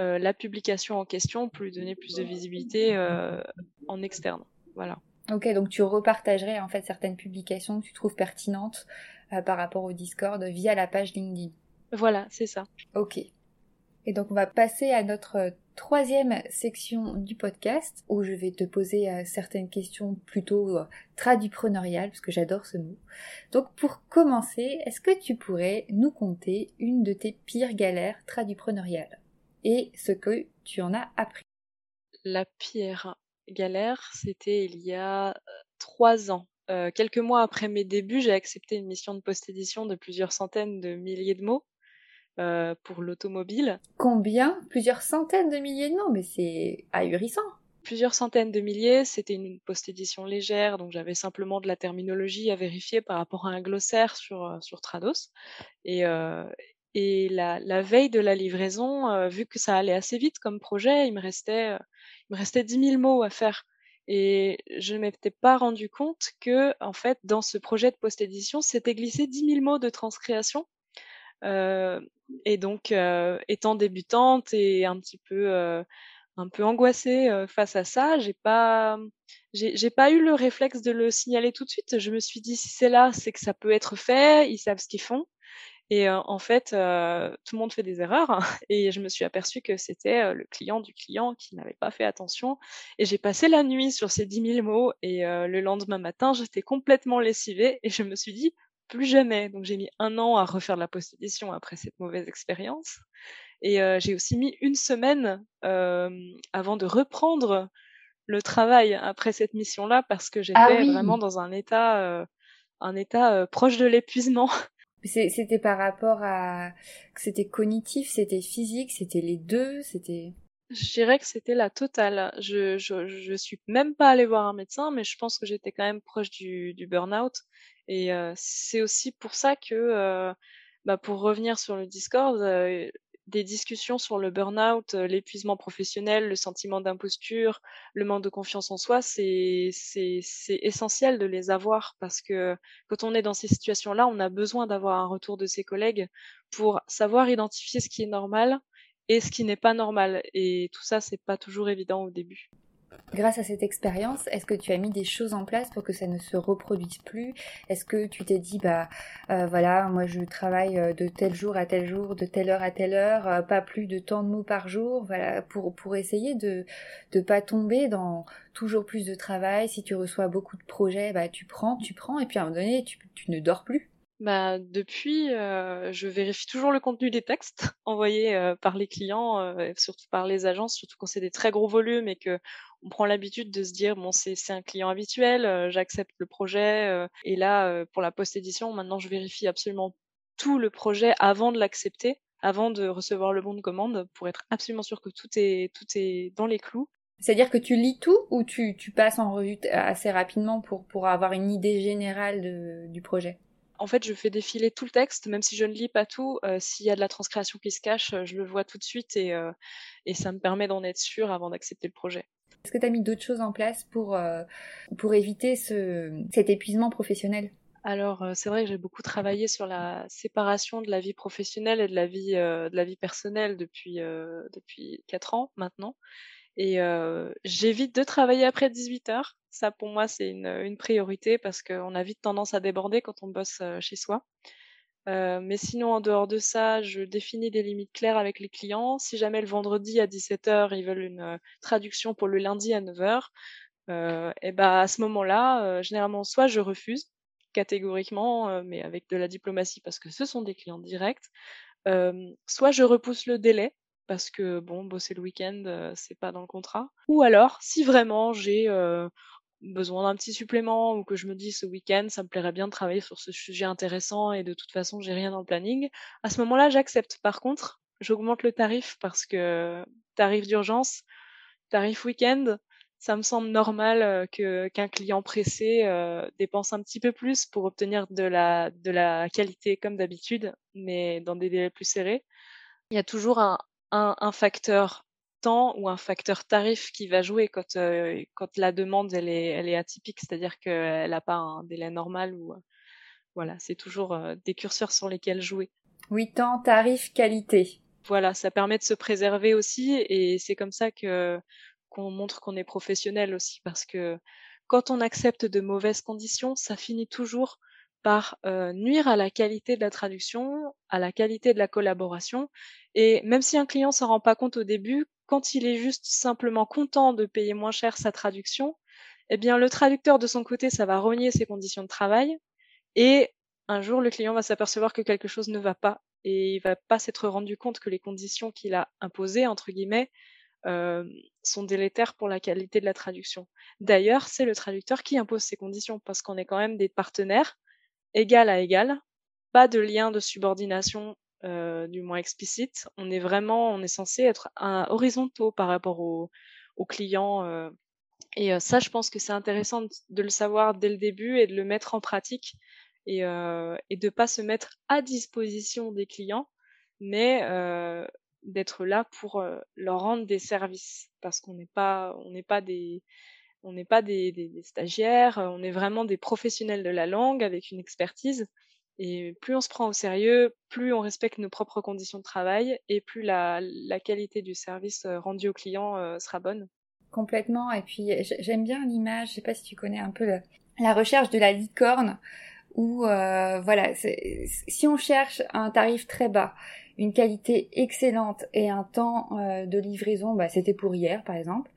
euh, la publication en question pour lui donner plus de visibilité euh, en externe. Voilà. Ok, donc tu repartagerais en fait certaines publications que tu trouves pertinentes euh, par rapport au Discord via la page LinkedIn. Voilà, c'est ça. Ok. Et donc on va passer à notre troisième section du podcast où je vais te poser certaines questions plutôt tradupreneuriales parce que j'adore ce mot. Donc pour commencer, est-ce que tu pourrais nous conter une de tes pires galères tradupreneuriales et ce que tu en as appris. La pire galère, c'était il y a trois ans. Euh, quelques mois après mes débuts, j'ai accepté une mission de post-édition de plusieurs centaines de milliers de mots euh, pour l'automobile. Combien? Plusieurs centaines de milliers de mots, mais c'est ahurissant. Plusieurs centaines de milliers, c'était une post-édition légère, donc j'avais simplement de la terminologie à vérifier par rapport à un glossaire sur, euh, sur Trados. Et, et la, la, veille de la livraison, euh, vu que ça allait assez vite comme projet, il me restait, euh, il me restait 10 000 mots à faire. Et je ne m'étais pas rendu compte que, en fait, dans ce projet de post-édition, c'était glissé 10 000 mots de transcréation. Euh, et donc, euh, étant débutante et un petit peu, un peu angoissée face à ça, j'ai pas, j'ai pas eu le réflexe de le signaler tout de suite. Je me suis dit, si c'est là, c'est que ça peut être fait. Ils savent ce qu'ils font. Et en fait, tout le monde fait des erreurs. (laughs) Et je me suis aperçue que c'était le client du client qui n'avait pas fait attention. Et j'ai passé la nuit sur ces 10 000 mots. Et le lendemain matin, j'étais complètement lessivée. Et je me suis dit, plus jamais. Donc j'ai mis un an à refaire la post-édition après cette mauvaise expérience. Et j'ai aussi mis une semaine avant de reprendre le travail après cette mission-là parce que ah j'étais vraiment dans un état, un état proche de l'épuisement. C'était par rapport à c'était cognitif, c'était physique, c'était les deux, c'était. Je dirais que c'était la totale. Je, je je suis même pas allée voir un médecin, mais je pense que j'étais quand même proche du, du burn-out. Et euh, c'est aussi pour ça que, euh, bah pour revenir sur le Discord, euh, des discussions sur le burn-out, euh, l'épuisement professionnel, le sentiment d'imposture, le manque de confiance en soi, c'est essentiel de les avoir parce que quand on est dans ces situations-là, on a besoin d'avoir un retour de ses collègues pour savoir identifier ce qui est normal et ce qui n'est pas normal. Et tout ça, c'est pas toujours évident au début. Grâce à cette expérience, est-ce que tu as mis des choses en place pour que ça ne se reproduise plus? Est-ce que tu t'es dit, bah euh, voilà, moi je travaille euh, de tel jour à tel jour, de telle heure à telle heure, euh, pas plus de tant de mots par jour, voilà, pour, pour essayer de ne pas tomber dans toujours plus de travail? Si tu reçois beaucoup de projets, bah tu prends, tu prends, et puis à un moment donné, tu, tu ne dors plus. Bah, depuis, euh, je vérifie toujours le contenu des textes (laughs) envoyés euh, par les clients, euh, surtout par les agences, surtout quand c'est des très gros volumes et que on prend l'habitude de se dire bon c'est un client habituel, j'accepte le projet. et là, pour la post-édition, maintenant je vérifie absolument tout le projet avant de l'accepter, avant de recevoir le bon de commande, pour être absolument sûr que tout est tout est dans les clous. C'est-à-dire que tu lis tout ou tu, tu passes en revue assez rapidement pour, pour avoir une idée générale de, du projet? En fait, je fais défiler tout le texte, même si je ne lis pas tout. S'il y a de la transcription qui se cache, je le vois tout de suite et, et ça me permet d'en être sûr avant d'accepter le projet. Est-ce que tu as mis d'autres choses en place pour, pour éviter ce, cet épuisement professionnel? Alors, c'est vrai que j'ai beaucoup travaillé sur la séparation de la vie professionnelle et de la vie, de la vie personnelle depuis, depuis 4 ans maintenant et j'évite de travailler après 18 heures. Ça, pour moi, c'est une, une priorité parce qu'on a vite tendance à déborder quand on bosse, chez soi. mais sinon, en dehors de ça, je définis des limites claires avec les clients. Si jamais le vendredi à 17 heures, ils veulent une, traduction pour le lundi à 9 heures, et ben, à ce moment-là, généralement, soit je refuse catégoriquement, mais avec de la diplomatie parce que ce sont des clients directs. soit je repousse le délai parce que bon, bosser le week-end, c'est pas dans le contrat. Ou alors, si vraiment j'ai besoin d'un petit supplément ou que je me dis ce week-end, ça me plairait bien de travailler sur ce sujet intéressant et de toute façon, j'ai rien dans le planning, à ce moment-là, j'accepte. Par contre, j'augmente le tarif parce que tarif d'urgence, tarif week-end, ça me semble normal que qu'un client pressé dépense un petit peu plus pour obtenir de la de la qualité comme d'habitude, mais dans des délais plus serrés. Il y a toujours un, un facteur temps ou un facteur tarif qui va jouer quand quand la demande elle est elle est atypique, c'est-à-dire qu'elle n'a pas un délai normal ou voilà, c'est toujours des curseurs sur lesquels jouer. Oui, temps, tarif, qualité. Voilà, ça permet de se préserver aussi et c'est comme ça que qu'on montre qu'on est professionnel aussi, parce que quand on accepte de mauvaises conditions, ça finit toujours par euh, nuire à la qualité de la traduction, à la qualité de la collaboration. Et même si un client s'en rend pas compte au début, quand il est juste simplement content de payer moins cher sa traduction, eh bien le traducteur de son côté, ça va rogner ses conditions de travail. Et un jour, le client va s'apercevoir que quelque chose ne va pas et il va pas s'être rendu compte que les conditions qu'il a imposées entre guillemets sont délétères pour la qualité de la traduction. D'ailleurs, c'est le traducteur qui impose ces conditions parce qu'on est quand même des partenaires égal à égal, pas de lien de subordination du moins explicite. On est vraiment, on est censé être un, horizontaux par rapport aux au clients. et ça, je pense que c'est intéressant de, le savoir dès le début et de le mettre en pratique et, euh, et de pas se mettre à disposition des clients, mais d'être là pour leur rendre des services parce qu'on n'est pas on n'est pas des on n'est pas des, stagiaires, on est vraiment des professionnels de la langue avec une expertise. Et plus on se prend au sérieux, plus on respecte nos propres conditions de travail et plus la, qualité du service rendu au client sera bonne. Complètement. Et puis j'aime bien l'image, je sais pas si tu connais un peu la recherche de la licorne, où euh, voilà, si on cherche un tarif très bas une qualité excellente et un temps euh, de livraison, bah, c'était pour hier par exemple,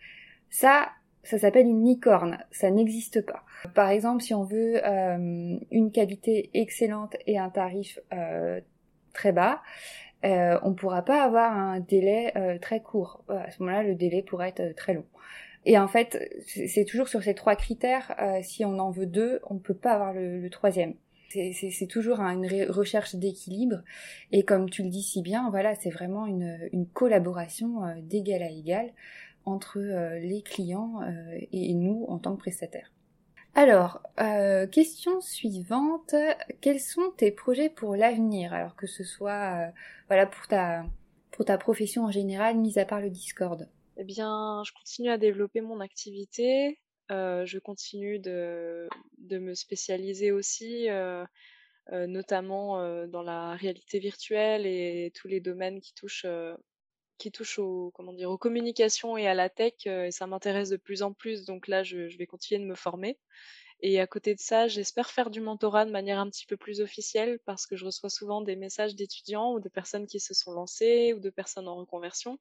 ça, ça s'appelle une licorne, ça n'existe pas. Par exemple, si on veut euh, une qualité excellente et un tarif euh, très bas, on ne pourra pas avoir un délai très court. À ce moment-là, le délai pourrait être très long. Et en fait, c'est toujours sur ces trois critères. si on en veut deux, on ne peut pas avoir le troisième c'est toujours une recherche d'équilibre. Et comme tu le dis si bien, voilà, c'est vraiment une, collaboration euh, d'égal à égal entre euh, les clients euh, et nous en tant que prestataires. Alors, question suivante, quels sont tes projets pour l'avenir? Alors que ce soit voilà pour ta pour ta profession en général, mis à part le Discord. Eh bien, je continue à développer mon activité. Euh, je continue de, de, me spécialiser aussi, euh, euh, notamment dans la réalité virtuelle et tous les domaines qui touchent, qui touchent aux, comment dire, aux communications et à la tech. et ça m'intéresse de plus en plus, donc là, je, vais continuer de me former. Et à côté de ça, j'espère faire du mentorat de manière un petit peu plus officielle parce que je reçois souvent des messages d'étudiants ou de personnes qui se sont lancées ou de personnes en reconversion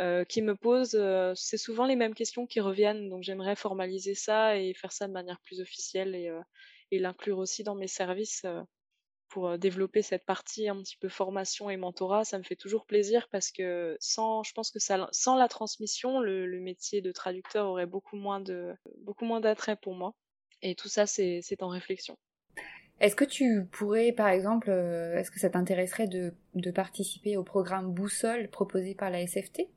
euh, qui me posent, euh, c'est souvent les mêmes questions qui reviennent. Donc j'aimerais formaliser ça et faire ça de manière plus officielle euh, et l'inclure aussi dans mes services pour développer cette partie un petit peu formation et mentorat. Ça me fait toujours plaisir parce que sans, je pense que sans la transmission, le, métier de traducteur aurait beaucoup moins de, beaucoup moins d'attrait pour moi. Et tout ça, c'est en réflexion. Est-ce que tu pourrais, par exemple, est-ce que ça t'intéresserait de, participer au programme Boussole proposé par la SFT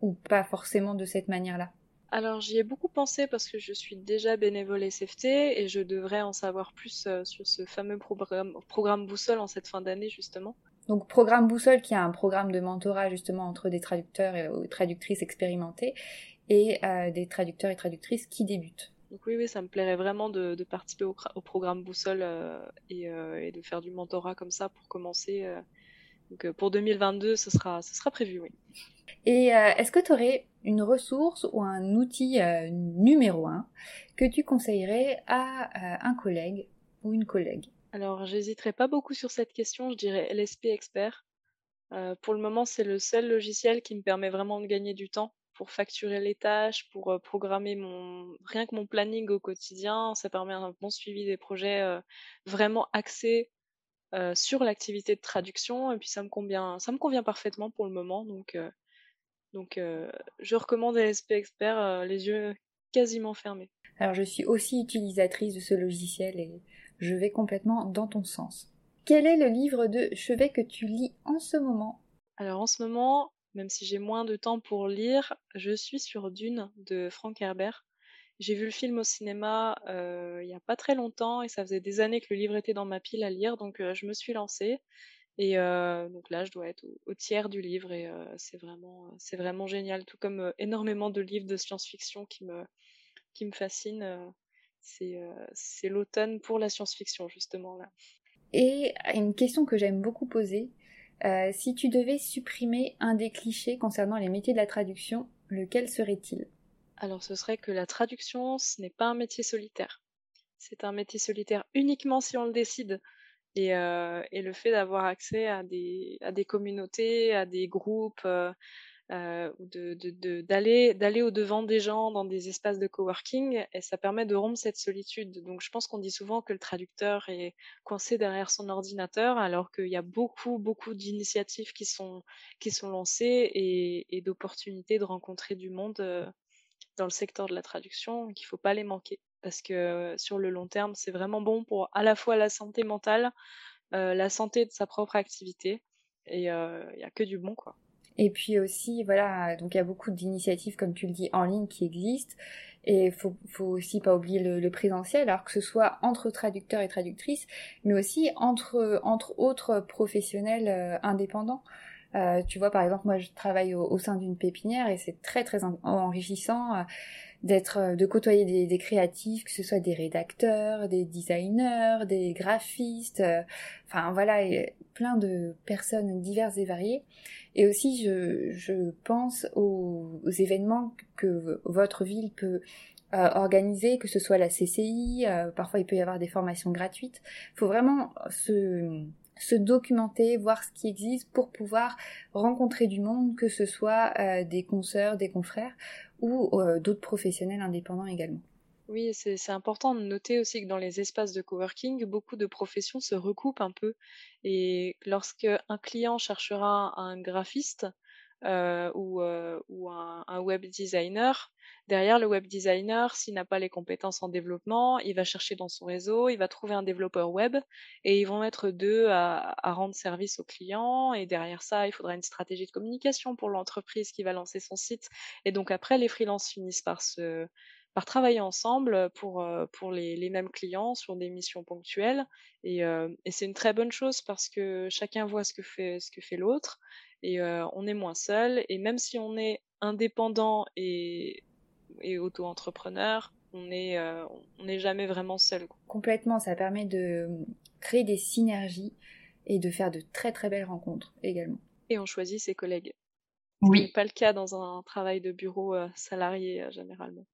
ou pas forcément de cette manière-là? Alors j'y ai beaucoup pensé parce que je suis déjà bénévole SFT et je devrais en savoir plus euh, sur ce fameux programme, programme Boussole en cette fin d'année justement. Donc programme Boussole qui est un programme de mentorat justement entre des traducteurs et euh, traductrices expérimentées et euh, des traducteurs et traductrices qui débutent. Donc oui, oui, ça me plairait vraiment de, participer au, programme Boussole et, et, de faire du mentorat comme ça pour commencer. Donc pour 2022, ce sera, ce sera prévu, oui. Et euh, est-ce que tu aurais une ressource ou un outil euh, numéro un que tu conseillerais à euh, un collègue ou une collègue? Alors, j'hésiterai pas beaucoup sur cette question, je dirais LSP Expert. pour le moment, c'est le seul logiciel qui me permet vraiment de gagner du temps pour facturer les tâches, pour programmer mon rien que mon planning au quotidien. Ça permet un bon suivi des projets vraiment axés sur l'activité de traduction. Et puis ça me convient, ça me convient parfaitement pour le moment. Donc donc, euh, je recommande LSP Expert euh, les yeux quasiment fermés. Alors, je suis aussi utilisatrice de ce logiciel et je vais complètement dans ton sens. Quel est le livre de chevet que tu lis en ce moment? Alors, en ce moment, même si j'ai moins de temps pour lire, je suis sur Dune de Frank Herbert. J'ai vu le film au cinéma euh, il n'y a pas très longtemps et ça faisait des années que le livre était dans ma pile à lire, donc je me suis lancée. Et donc là, je dois être au, tiers du livre et c'est vraiment, c'est vraiment génial. Tout comme énormément de livres de science-fiction qui me, qui me fascinent. c'est, c'est l'automne pour la science-fiction justement là. Et une question que j'aime beaucoup poser, si tu devais supprimer un des clichés concernant les métiers de la traduction, lequel serait-il? Alors ce serait que la traduction, ce n'est pas un métier solitaire. C'est un métier solitaire uniquement si on le décide. Et, euh, le fait d'avoir accès à des, à des communautés, à des groupes, euh, euh, d'aller, au devant des gens dans des espaces de coworking, ça permet de rompre cette solitude. Donc je pense qu'on dit souvent que le traducteur est coincé derrière son ordinateur, alors qu'il y a beaucoup, beaucoup d'initiatives qui sont, qui sont lancées et d'opportunités de rencontrer du monde dans le secteur de la traduction, qu'il ne faut pas les manquer parce que sur le long terme, c'est vraiment bon pour à la fois la santé mentale, la santé de sa propre activité, et il n'y a que du bon, quoi. Et puis aussi, voilà, donc il y a beaucoup d'initiatives, comme tu le dis, en ligne qui existent. Et il faut, faut aussi pas oublier le, présentiel, alors que ce soit entre traducteurs et traductrices, mais aussi entre autres professionnels indépendants. Euh, tu vois, par exemple, moi, je travaille au, au sein d'une pépinière et c'est très très enrichissant d'être, euh, de côtoyer des, créatifs, que ce soit des rédacteurs, des designers, des graphistes, euh, enfin voilà, plein de personnes diverses et variées. Et aussi, je, je pense aux, événements que votre ville peut euh, organiser, que ce soit la CCI, parfois il peut y avoir des formations gratuites. Il faut vraiment se, se documenter, voir ce qui existe pour pouvoir rencontrer du monde, que ce soit des consoeurs, des confrères, ou euh, d'autres professionnels indépendants également. Oui, c'est important de noter aussi que dans les espaces de coworking, beaucoup de professions se recoupent un peu. Et lorsque un client cherchera un graphiste euh, ou, euh, ou un, web designer, derrière le web designer, s'il n'a pas les compétences en développement, il va chercher dans son réseau, il va trouver un développeur web et ils vont être deux à, rendre service au client. Et derrière ça, il faudra une stratégie de communication pour l'entreprise qui va lancer son site. Et donc après, les freelances finissent par travailler ensemble pour, euh, les, mêmes clients sur des missions ponctuelles. Et, euh, et c'est une très bonne chose parce que chacun voit ce que fait l'autre et euh, on est moins seul. Et même si on est indépendant et, et auto-entrepreneur, on n'est on n'est jamais vraiment seul. Complètement, ça permet de créer des synergies et de faire de très très belles rencontres également. Et on choisit ses collègues. Oui. Ce n'est pas le cas dans un travail de bureau salarié généralement.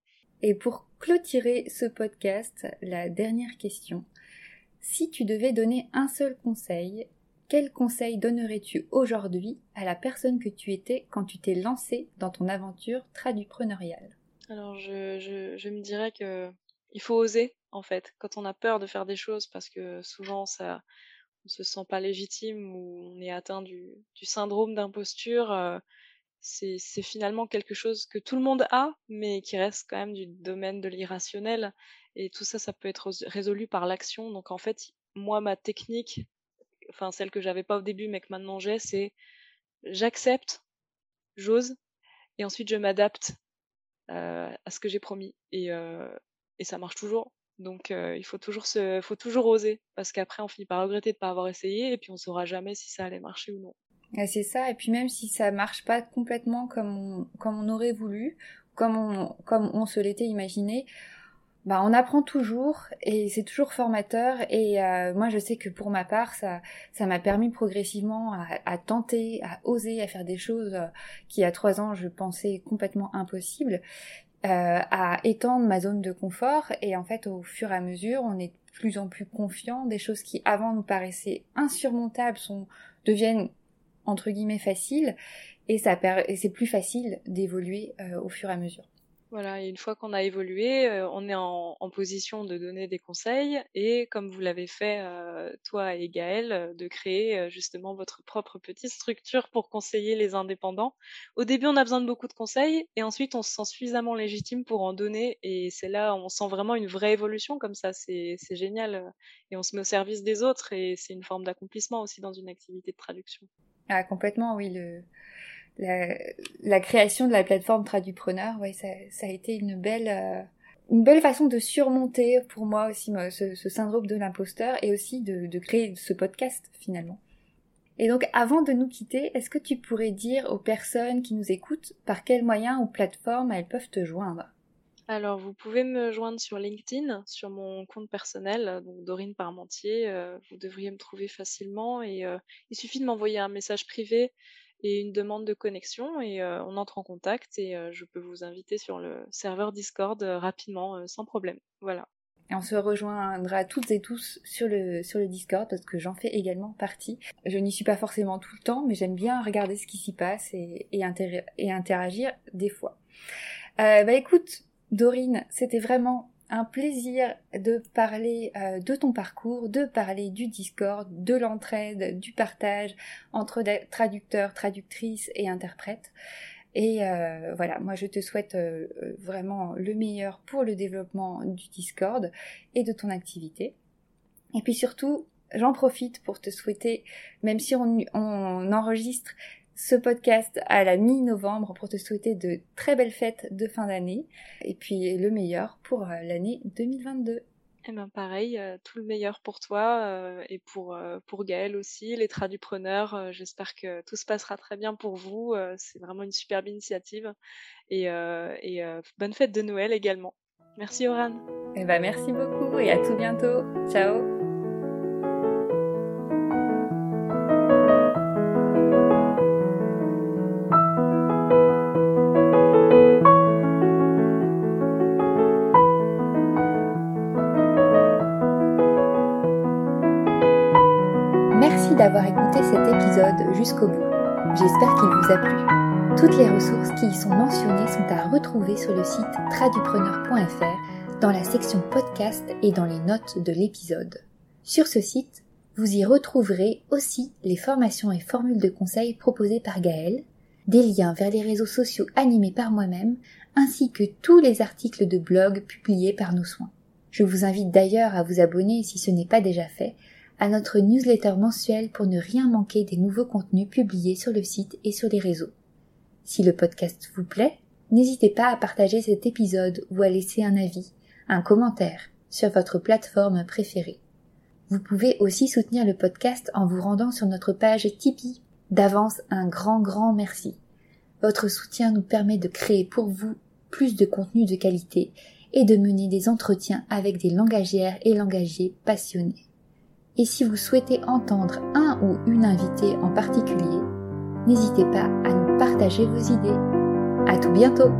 Et pour clôturer ce podcast, la dernière question. Si tu devais donner un seul conseil, quel conseil donnerais-tu aujourd'hui à la personne que tu étais quand tu t'es lancé dans ton aventure tradupreneuriale? Alors je, je, me dirais que il faut oser en fait quand on a peur de faire des choses parce que souvent ça on se sent pas légitime ou on est atteint du, syndrome d'imposture. Euh, c'est finalement quelque chose que tout le monde a, mais qui reste quand même du domaine de l'irrationnel. Et tout ça, ça peut être résolu par l'action. Donc en fait, moi, ma technique, enfin celle que j'avais pas au début, mais que maintenant j'ai, c'est j'accepte, j'ose, et ensuite je m'adapte. à ce que j'ai promis. Et, et ça marche toujours. Donc il faut toujours se, faut toujours oser parce qu'après on finit par regretter de ne pas avoir essayé et puis on saura jamais si ça allait marcher ou non. C'est ça. Et puis même si ça marche pas complètement comme on, comme on aurait voulu, comme comme on se l'était imaginé, bah on apprend toujours et c'est toujours formateur. Et euh, moi je sais que pour ma part ça, ça m'a permis progressivement à, tenter, à oser, à faire des choses euh, qui à trois ans je pensais complètement impossibles. Euh, à étendre ma zone de confort et en fait au fur et à mesure on est plus en plus confiant des choses qui avant nous paraissaient insurmontables sont deviennent entre guillemets faciles et et c'est plus facile d'évoluer au fur et à mesure. Voilà, une fois qu'on a évolué, on est en, position de donner des conseils et comme vous l'avez fait, toi et Gaël, de créer justement votre propre petite structure pour conseiller les indépendants. Au début, on a besoin de beaucoup de conseils et ensuite, on se sent suffisamment légitime pour en donner et c'est là, on sent vraiment une vraie évolution comme ça, c'est génial et on se met au service des autres et c'est une forme d'accomplissement aussi dans une activité de traduction. Ah, complètement, oui. Le la, création de la plateforme Tradupreneur, ouais, ça, a été une belle, euh, une belle façon de surmonter pour moi aussi ce, syndrome de l'imposteur et aussi de, de créer ce podcast finalement. Et donc, avant de nous quitter, est-ce que tu pourrais dire aux personnes qui nous écoutent par quels moyens ou plateformes elles peuvent te joindre? Alors, vous pouvez me joindre sur LinkedIn, sur mon compte personnel, donc Dorine Parmentier. Euh, vous devriez me trouver facilement et euh, il suffit de m'envoyer un message privé et une demande de connexion et euh, on entre en contact et euh, je peux vous inviter sur le serveur Discord euh, rapidement sans problème. Voilà. Et on se rejoindra toutes et tous sur le, sur le Discord parce que j'en fais également partie. Je n'y suis pas forcément tout le temps, mais j'aime bien regarder ce qui s'y passe et, et, et, interagir des fois. bah écoute, Dorine, c'était vraiment un plaisir de parler euh, de ton parcours, de parler du Discord, de l'entraide, du partage entre traducteurs, traductrices et interprètes. Et euh, voilà, moi je te souhaite euh, vraiment le meilleur pour le développement du Discord et de ton activité. Et puis surtout, j'en profite pour te souhaiter, même si on, on enregistre ce podcast à la mi-novembre pour te souhaiter de très belles fêtes de fin d'année et puis le meilleur pour euh, l'année 2022. Eh ben pareil, euh, tout le meilleur pour toi euh, et pour, pour Gaël aussi, les tradupreneurs. J'espère que tout se passera très bien pour vous. C'est vraiment une superbe initiative. Et, et bonne fête de Noël également. Merci Oran. Eh ben merci beaucoup et à tout bientôt. Ciao. D'avoir écouté cet épisode jusqu'au bout. J'espère qu'il vous a plu. Toutes les ressources qui y sont mentionnées sont à retrouver sur le site tradupreneur.fr dans la section podcast et dans les notes de l'épisode. Sur ce site, vous y retrouverez aussi les formations et formules de conseils proposées par Gaël, des liens vers les réseaux sociaux animés par moi-même, ainsi que tous les articles de blog publiés par nos soins. Je vous invite d'ailleurs à vous abonner si ce n'est pas déjà fait à notre newsletter mensuelle pour ne rien manquer des nouveaux contenus publiés sur le site et sur les réseaux. Si le podcast vous plaît, n'hésitez pas à partager cet épisode ou à laisser un avis, un commentaire sur votre plateforme préférée. Vous pouvez aussi soutenir le podcast en vous rendant sur notre page Tipeee. D'avance, un grand grand merci. Votre soutien nous permet de créer pour vous plus de contenu de qualité et de mener des entretiens avec des langagières et langagiers passionnés. Et si vous souhaitez entendre un ou une invitée en particulier, n'hésitez pas à nous partager vos idées. À tout bientôt!